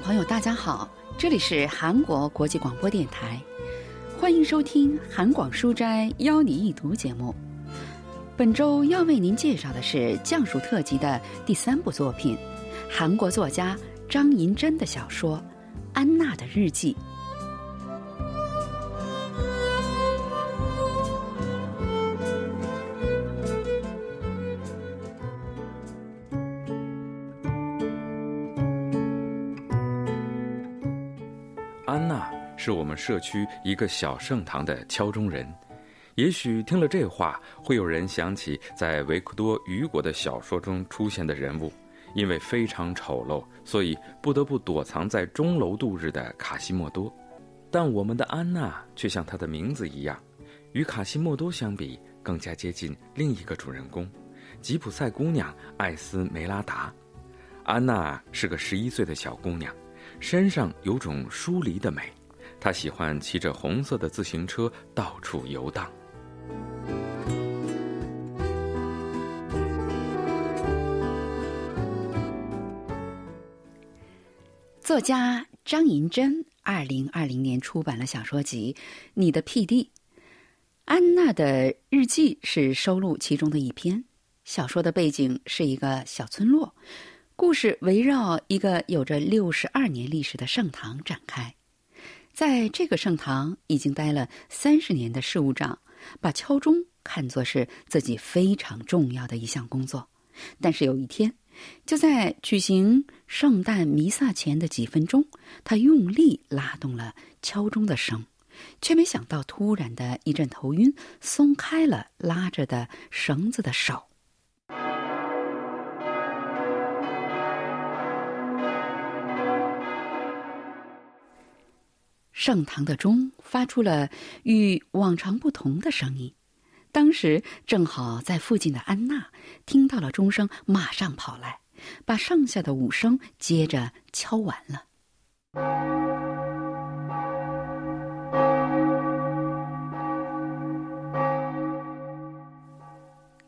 朋友，大家好，这里是韩国国际广播电台，欢迎收听韩广书斋邀你一读节目。本周要为您介绍的是降暑特辑的第三部作品，韩国作家张银珍的小说《安娜的日记》。是我们社区一个小圣堂的敲钟人。也许听了这话，会有人想起在维克多·雨果的小说中出现的人物，因为非常丑陋，所以不得不躲藏在钟楼度日的卡西莫多。但我们的安娜却像她的名字一样，与卡西莫多相比，更加接近另一个主人公——吉普赛姑娘艾斯梅拉达。安娜是个十一岁的小姑娘。身上有种疏离的美，他喜欢骑着红色的自行车到处游荡。作家张银珍二零二零年出版了小说集《你的屁弟》，安娜的日记是收录其中的一篇。小说的背景是一个小村落。故事围绕一个有着六十二年历史的圣堂展开，在这个圣堂已经待了三十年的事务长，把敲钟看作是自己非常重要的一项工作。但是有一天，就在举行圣诞弥撒前的几分钟，他用力拉动了敲钟的绳，却没想到突然的一阵头晕，松开了拉着的绳子的手。圣堂的钟发出了与往常不同的声音。当时正好在附近的安娜听到了钟声，马上跑来，把剩下的五声接着敲完了。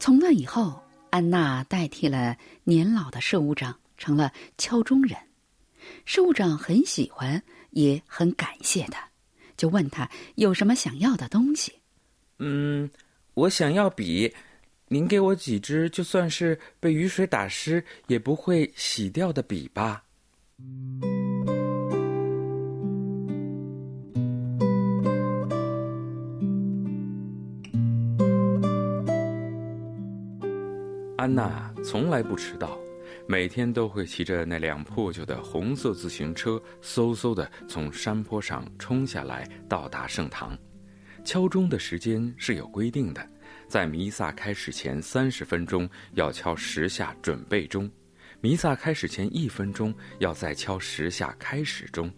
从那以后，安娜代替了年老的事务长，成了敲钟人。事务长很喜欢。也很感谢他，就问他有什么想要的东西。嗯，我想要笔，您给我几支，就算是被雨水打湿也不会洗掉的笔吧。安娜从来不迟到。每天都会骑着那辆破旧的红色自行车，嗖嗖地从山坡上冲下来，到达圣堂。敲钟的时间是有规定的，在弥撒开始前三十分钟要敲十下准备钟，弥撒开始前一分钟要再敲十下开始钟。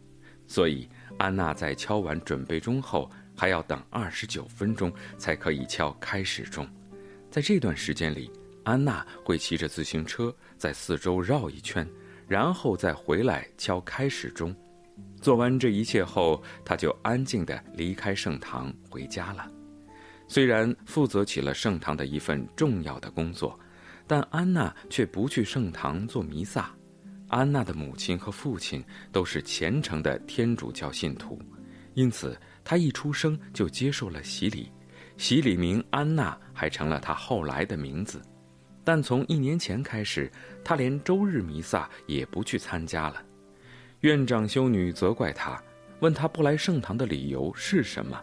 所以，安娜在敲完准备钟后，还要等二十九分钟才可以敲开始钟。在这段时间里，安娜会骑着自行车在四周绕一圈，然后再回来敲开始钟。做完这一切后，她就安静地离开圣堂回家了。虽然负责起了圣堂的一份重要的工作，但安娜却不去圣堂做弥撒。安娜的母亲和父亲都是虔诚的天主教信徒，因此她一出生就接受了洗礼，洗礼名安娜还成了她后来的名字。但从一年前开始，他连周日弥撒也不去参加了。院长修女责怪他，问他不来圣堂的理由是什么。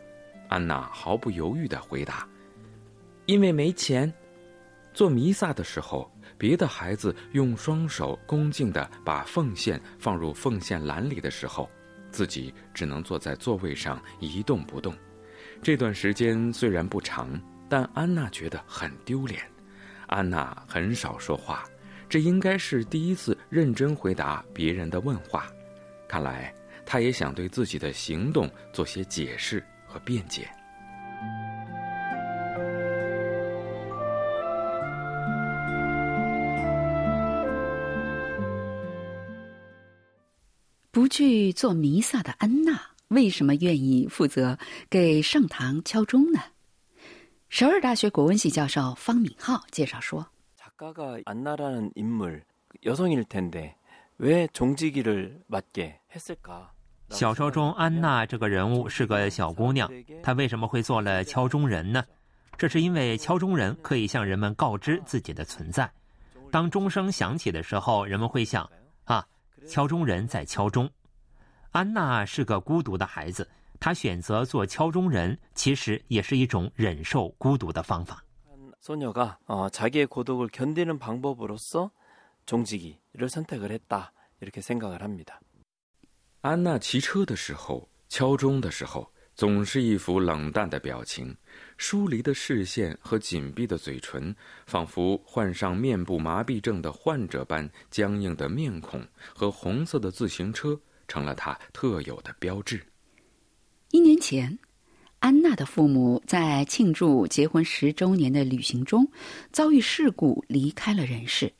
安娜毫不犹豫地回答：“因为没钱。”做弥撒的时候，别的孩子用双手恭敬地把奉献放入奉献篮里的时候，自己只能坐在座位上一动不动。这段时间虽然不长，但安娜觉得很丢脸。安娜很少说话，这应该是第一次认真回答别人的问话。看来，她也想对自己的行动做些解释和辩解。不去做弥撒的安娜，为什么愿意负责给圣堂敲钟呢？首尔大学国文系教授方敏浩介绍说：“작가가안나라는인물여성일텐데 小说中，安娜这个人物是个小姑娘，她为什么会做了敲钟人呢？这是因为敲钟人可以向人们告知自己的存在。当钟声响起的时候，人们会想：啊，敲钟人在敲钟。安娜是个孤独的孩子， 她选择做敲钟人，其实也是一种忍受孤独的方法。소녀가어자기의고독을견디는방법으로서종지기를선택을했다이렇게생각을합니다安娜骑车的时候，敲钟的时候，总是一副冷淡的表情，疏离的视线和紧闭的嘴唇，仿佛患上面部麻痹症的患者般僵硬的面孔和红色的自行车，成了他特有的标志。 一年前。安娜的父母在庆祝结婚十周年的旅行中遭遇事故，离开了人世。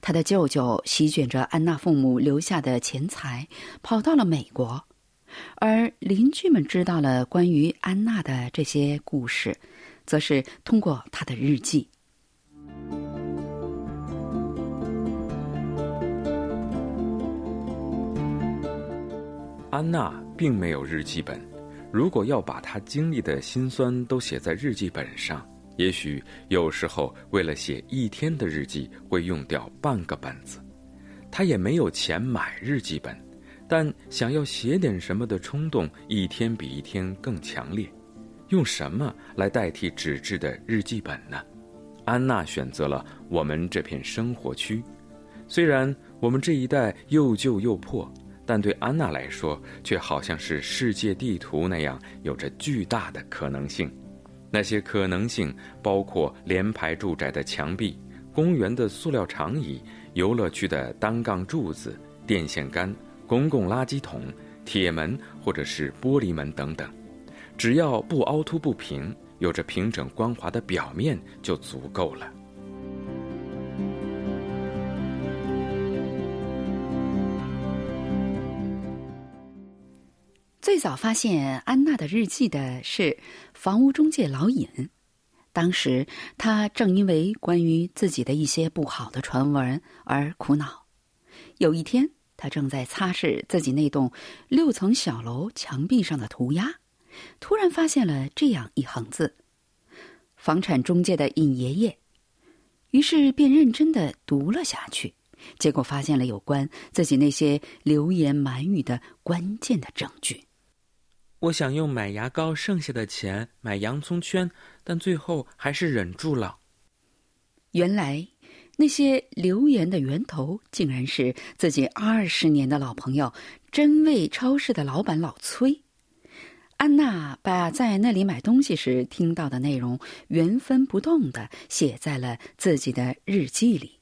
他的舅舅席卷着安娜父母留下的钱财，跑到了美国。而邻居们知道了关于安娜的这些故事，则是通过她的日记。安娜并没有日记本。如果要把他经历的辛酸都写在日记本上，也许有时候为了写一天的日记会用掉半个本子。他也没有钱买日记本，但想要写点什么的冲动一天比一天更强烈。用什么来代替纸质的日记本呢？安娜选择了我们这片生活区，虽然我们这一带又旧又破。但对安娜来说，却好像是世界地图那样，有着巨大的可能性。那些可能性包括连排住宅的墙壁、公园的塑料长椅、游乐区的单杠柱子、电线杆、公共垃圾桶、铁门或者是玻璃门等等。只要不凹凸不平，有着平整光滑的表面就足够了。最早发现安娜的日记的是房屋中介老尹，当时他正因为关于自己的一些不好的传闻而苦恼。有一天，他正在擦拭自己那栋六层小楼墙壁上的涂鸦，突然发现了这样一行字：“房产中介的尹爷爷。”于是便认真的读了下去，结果发现了有关自己那些流言满语的关键的证据。我想用买牙膏剩下的钱买洋葱圈，但最后还是忍住了。原来，那些留言的源头竟然是自己二十年的老朋友真味超市的老板老崔。安娜把在那里买东西时听到的内容原封不动的写在了自己的日记里。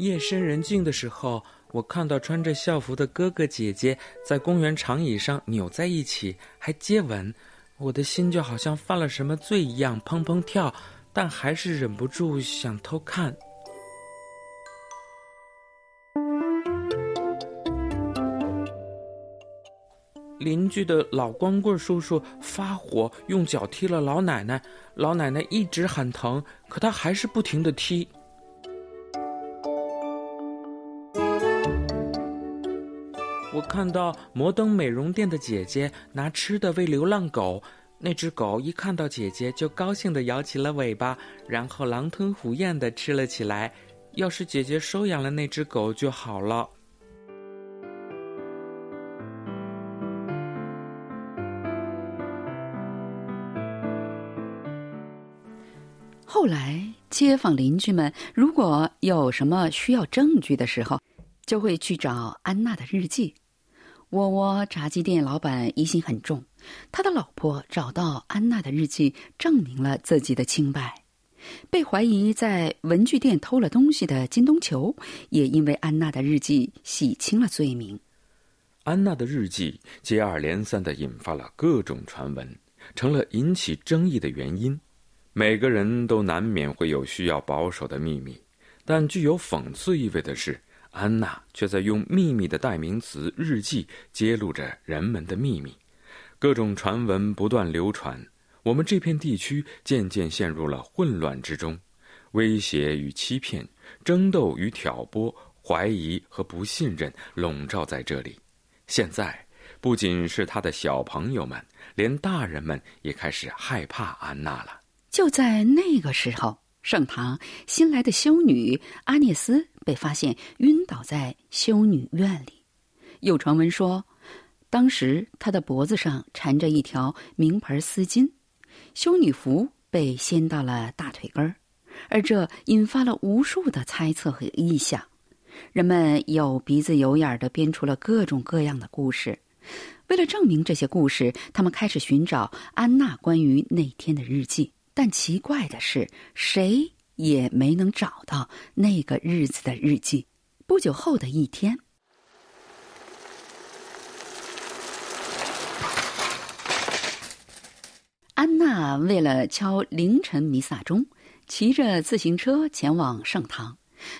夜深人静的时候，我看到穿着校服的哥哥姐姐在公园长椅上扭在一起，还接吻，我的心就好像犯了什么罪一样砰砰跳，但还是忍不住想偷看。邻居的老光棍叔叔发火，用脚踢了老奶奶，老奶奶一直喊疼，可他还是不停的踢。我看到摩登美容店的姐姐拿吃的喂流浪狗，那只狗一看到姐姐就高兴地摇起了尾巴，然后狼吞虎咽地吃了起来。要是姐姐收养了那只狗就好了。后来，街坊邻居们如果有什么需要证据的时候，就会去找安娜的日记。窝窝炸鸡店老板疑心很重，他的老婆找到安娜的日记，证明了自己的清白。被怀疑在文具店偷了东西的金东球，也因为安娜的日记洗清了罪名。安娜的日记接二连三的引发了各种传闻，成了引起争议的原因。每个人都难免会有需要保守的秘密，但具有讽刺意味的是。安娜却在用秘密的代名词“日记”揭露着人们的秘密，各种传闻不断流传。我们这片地区渐渐陷入了混乱之中，威胁与欺骗、争斗与挑拨、怀疑和不信任笼罩在这里。现在，不仅是他的小朋友们，连大人们也开始害怕安娜了。就在那个时候，圣堂新来的修女阿涅斯被发现晕倒在修女院里。有传闻说，当时她的脖子上缠着一条名牌丝巾。修女服被掀到了大腿根儿，而这引发了无数的猜测和臆想。人们有鼻子有眼的编出了各种各样的故事。为了证明这些故事，他们开始寻找安娜关于那天的日记。但奇怪的是，谁也没能找到那个日子的日记。不久后的一天。安娜为了敲凌晨弥撒钟，骑着自行车前往圣堂，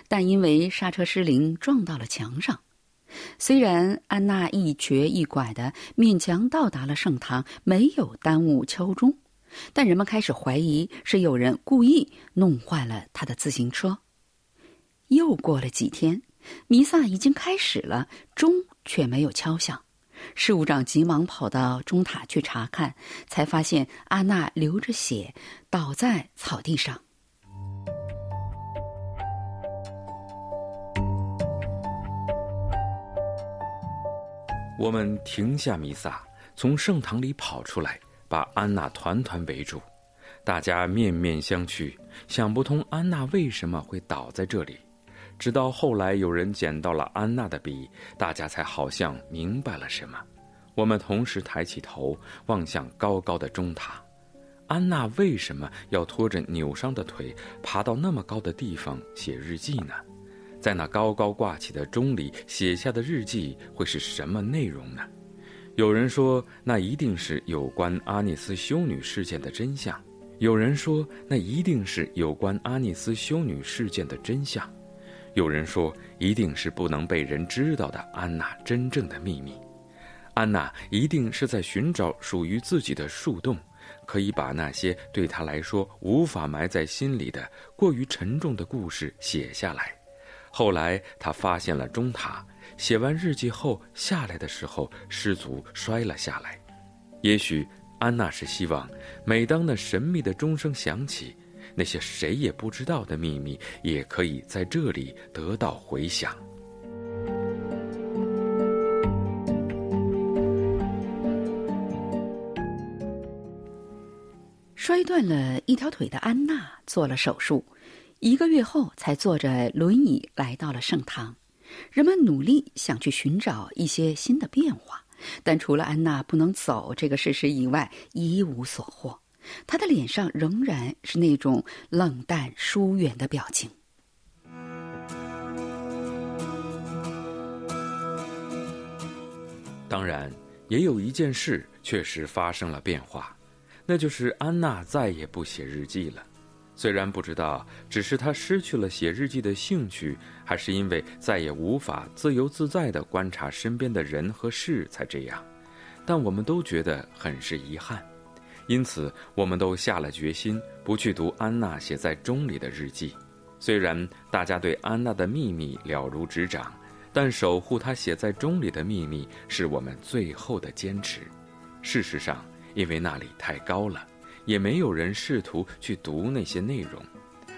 但因为刹车失灵撞到了墙上。虽然安娜一瘸一拐的勉强到达了圣堂，没有耽误敲钟，但人们开始怀疑是有人故意弄坏了他的自行车。又过了几天，弥撒已经开始了，钟却没有敲响。事务长急忙跑到钟塔去查看，才发现安娜流着血倒在草地上。我们停下弥撒，从圣堂里跑出来，把安娜团团围住，大家面面相觑，想不通安娜为什么会倒在这里。直到后来有人捡到了安娜的笔，大家才好像明白了什么。我们同时抬起头望向高高的钟塔。安娜为什么要拖着扭伤的腿爬到那么高的地方写日记呢？在那高高挂起的钟里写下的日记会是什么内容呢？有人说那一定是有关阿涅斯修女事件的真相；有人说那一定是有关阿涅斯修女事件的真相。有人说，一定是不能被人知道的安娜真正的秘密。安娜一定是在寻找属于自己的树洞，可以把那些对她来说无法埋在心里的过于沉重的故事写下来。后来，她发现了钟塔，写完日记后下来的时候失足摔了下来。也许，安娜是希望，每当那神秘的钟声响起。那些谁也不知道的秘密，也可以在这里得到回响。摔断了一条腿的安娜做了手术，一个月后才坐着轮椅来到了圣堂。人们努力想去寻找一些新的变化，但除了安娜不能走这个事实以外，一无所获。她的脸上仍然是那种冷淡疏远的表情。当然，也有一件事确实发生了变化，那就是安娜再也不写日记了。虽然不知道，只是他失去了写日记的兴趣，还是因为再也无法自由自在地观察身边的人和事才这样，但我们都觉得很是遗憾。因此，我们都下了决心，不去读安娜写在钟里的日记。虽然大家对安娜的秘密了如指掌，但守护她写在钟里的秘密是我们最后的坚持。事实上，因为那里太高了，也没有人试图去读那些内容。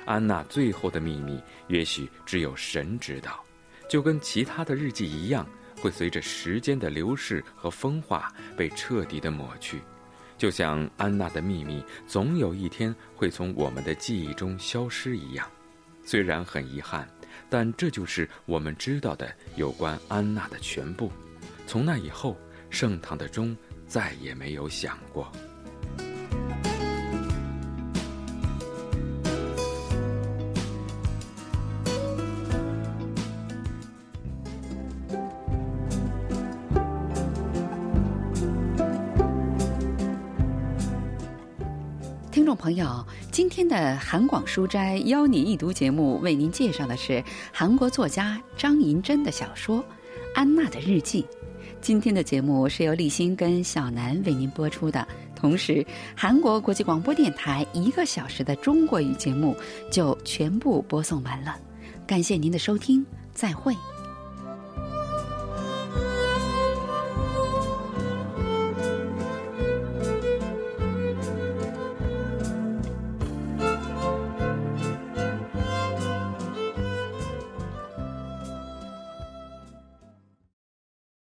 安娜最后的秘密，也许只有神知道，就跟其他的日记一样，会随着时间的流逝和风化被彻底的抹去。就像安娜的秘密总有一天会从我们的记忆中消失一样，虽然很遗憾，但这就是我们知道的有关安娜的全部。从那以后，圣堂的钟再也没有响过。今天的韩广书斋邀你一读节目，为您介绍的是韩国作家张银珍的小说《安娜的日记》。今天的节目是由立新跟小南为您播出的。同时，韩国国际广播电台一个小时的中国语节目就全部播送完了。感谢您的收听，再会。